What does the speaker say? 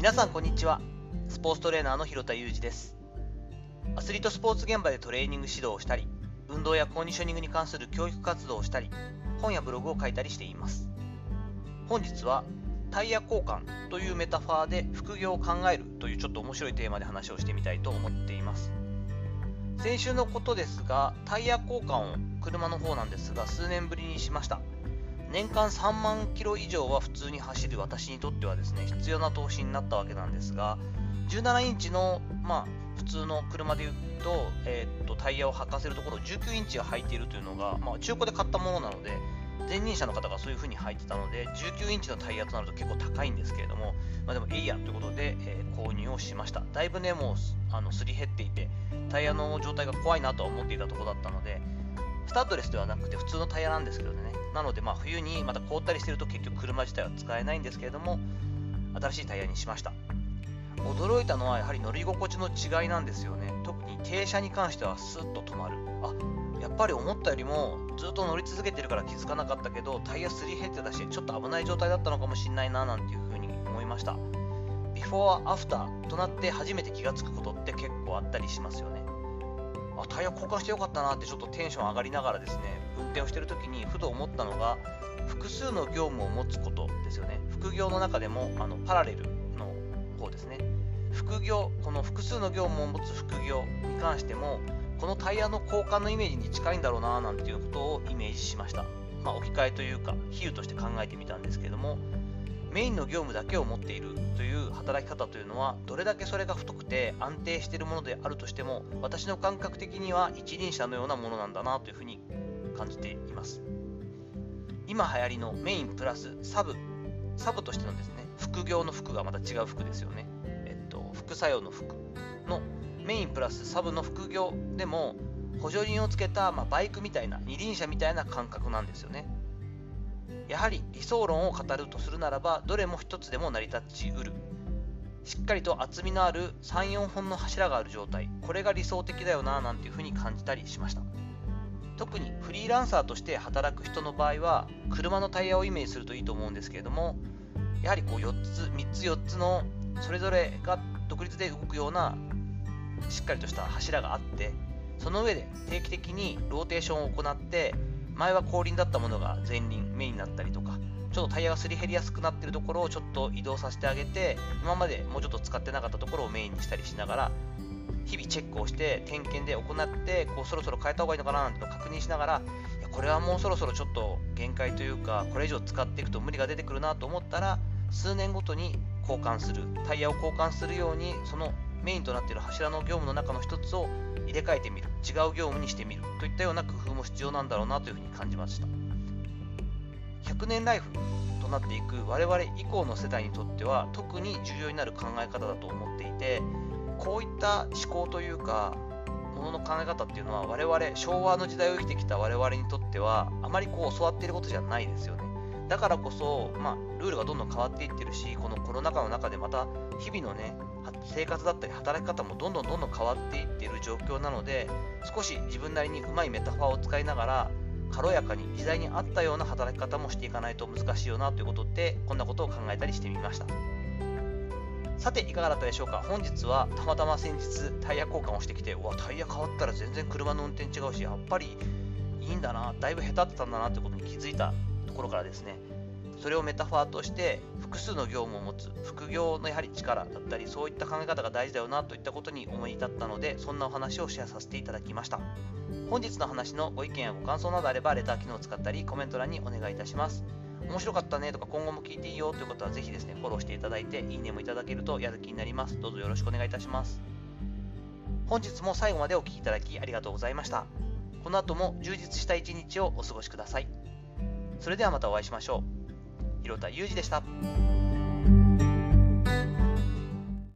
皆さんこんにちは。スポーツトレーナーの広田裕二です。アスリートスポーツ現場でトレーニング指導をしたり運動やコンディショニングに関する教育活動をしたり本やブログを書いたりしています。本日はタイヤ交換というメタファーで副業を考えるというちょっと面白いテーマで話をしてみたいと思っています。先週のことですがタイヤ交換を車の方なんですが数年ぶりにしました。年間3万キロ以上は普通に走る私にとってはですね必要な投資になったわけなんですが17インチの、まあ、普通の車でいうと,、えー、っとタイヤを履かせるところ19インチが履いているというのが、まあ、中古で買ったものなので前任者の方がそういう風に履いてたので19インチのタイヤとなると結構高いんですけれども、まあ、でもいいやということで、えー、購入をしました。だいぶねもうあのすり減っていてタイヤの状態が怖いなとは思っていたところだったのでスタッドレスではなくて普通のタイヤなんですけどね。なのでまあ冬にまた凍ったりしてると結局車自体は使えないんですけれども新しいタイヤにしました。驚いたのはやはり乗り心地の違いなんですよね。特に停車に関してはスッと止まる。あやっぱり思ったよりもずっと乗り続けてるから気づかなかったけどタイヤすり減ってたしちょっと危ない状態だったのかもしれないななんていうふうに思いました。ビフォーアフターとなって初めて気がつくことって結構あったりしますよね。あタイヤ交換してよかったなってちょっとテンション上がりながらですね運転をしてる時にふと思ったのが複数の業務を持つことですよね。副業の中でもあのパラレルの方ですね。副業この複数の業務を持つ副業に関してもこのタイヤの交換のイメージに近いんだろうななんていうことをイメージしました、まあ、置き換えというか比喩として考えてみたんですけれどもメインの業務だけを持っているという働き方というのはどれだけそれが太くて安定しているものであるとしても私の感覚的には一輪車のようなものなんだなというふうに感じています。今流行りのメインプラスサブサブとしてのですね副業の服がまた違う服ですよね。えっと副作用の服のメインプラスサブの副業でも補助輪をつけた、まあ、バイクみたいな二輪車みたいな感覚なんですよね。やはり理想論を語るとするならばどれも一つでも成り立ちうる。しっかりと厚みのある34本の柱がある状態。これが理想的だよななんていうふうに感じたりしました。特にフリーランサーとして働く人の場合は車のタイヤをイメージするといいと思うんですけれどもやはりこう4つ3つ4つのそれぞれが独立で動くようなしっかりとした柱があってその上で定期的にローテーションを行って前は後輪だったものが前輪メインになったりとかちょっとタイヤがすり減りやすくなってるところをちょっと移動させてあげて今までもうちょっと使ってなかったところをメインにしたりしながら日々チェックをして点検で行ってこうそろそろ変えた方がいいのかななんて確認しながらいやこれはもうそろそろちょっと限界というかこれ以上使っていくと無理が出てくるなと思ったら数年ごとに交換するタイヤを交換するようにそのメインとなっている柱の業務の中の一つを入れ替えてみる。違う業務にしてみるといったような工夫も必要なんだろうなというふうに感じました。100年ライフとなっていく我々以降の世代にとっては特に重要になる考え方だと思っていてこういった思考というかものの考え方っていうのは我々昭和の時代を生きてきた我々にとってはあまりこう教わっていることじゃないですよね。だからこそ、まあ、ルールがどんどん変わっていってるしこのコロナ禍の中でまた日々のね生活だったり働き方もどんどんどんどん変わっていっている状況なので少し自分なりにうまいメタファーを使いながら軽やかに時代に合ったような働き方もしていかないと難しいよなということでこんなことを考えたりしてみました。さていかがだったでしょうか？本日はたまたま先日タイヤ交換をしてきてうわタイヤ変わったら全然車の運転違うしやっぱりいいんだなだいぶ下手ってたんだなということに気づいたところからですねそれをメタファーとして複数の業務を持つ副業のやはり力だったりそういった考え方が大事だよなといったことに思い至ったのでそんなお話をシェアさせていただきました。本日の話のご意見やご感想などあればレター機能を使ったりコメント欄にお願いいたします。面白かったねとか今後も聞いていいよということはぜひですねフォローしていただいていいねもいただけるとやる気になります。どうぞよろしくお願いいたします。本日も最後までお聴きいただきありがとうございました。この後も充実した一日をお過ごしください。それではまたお会いしましょう。広田裕二でした。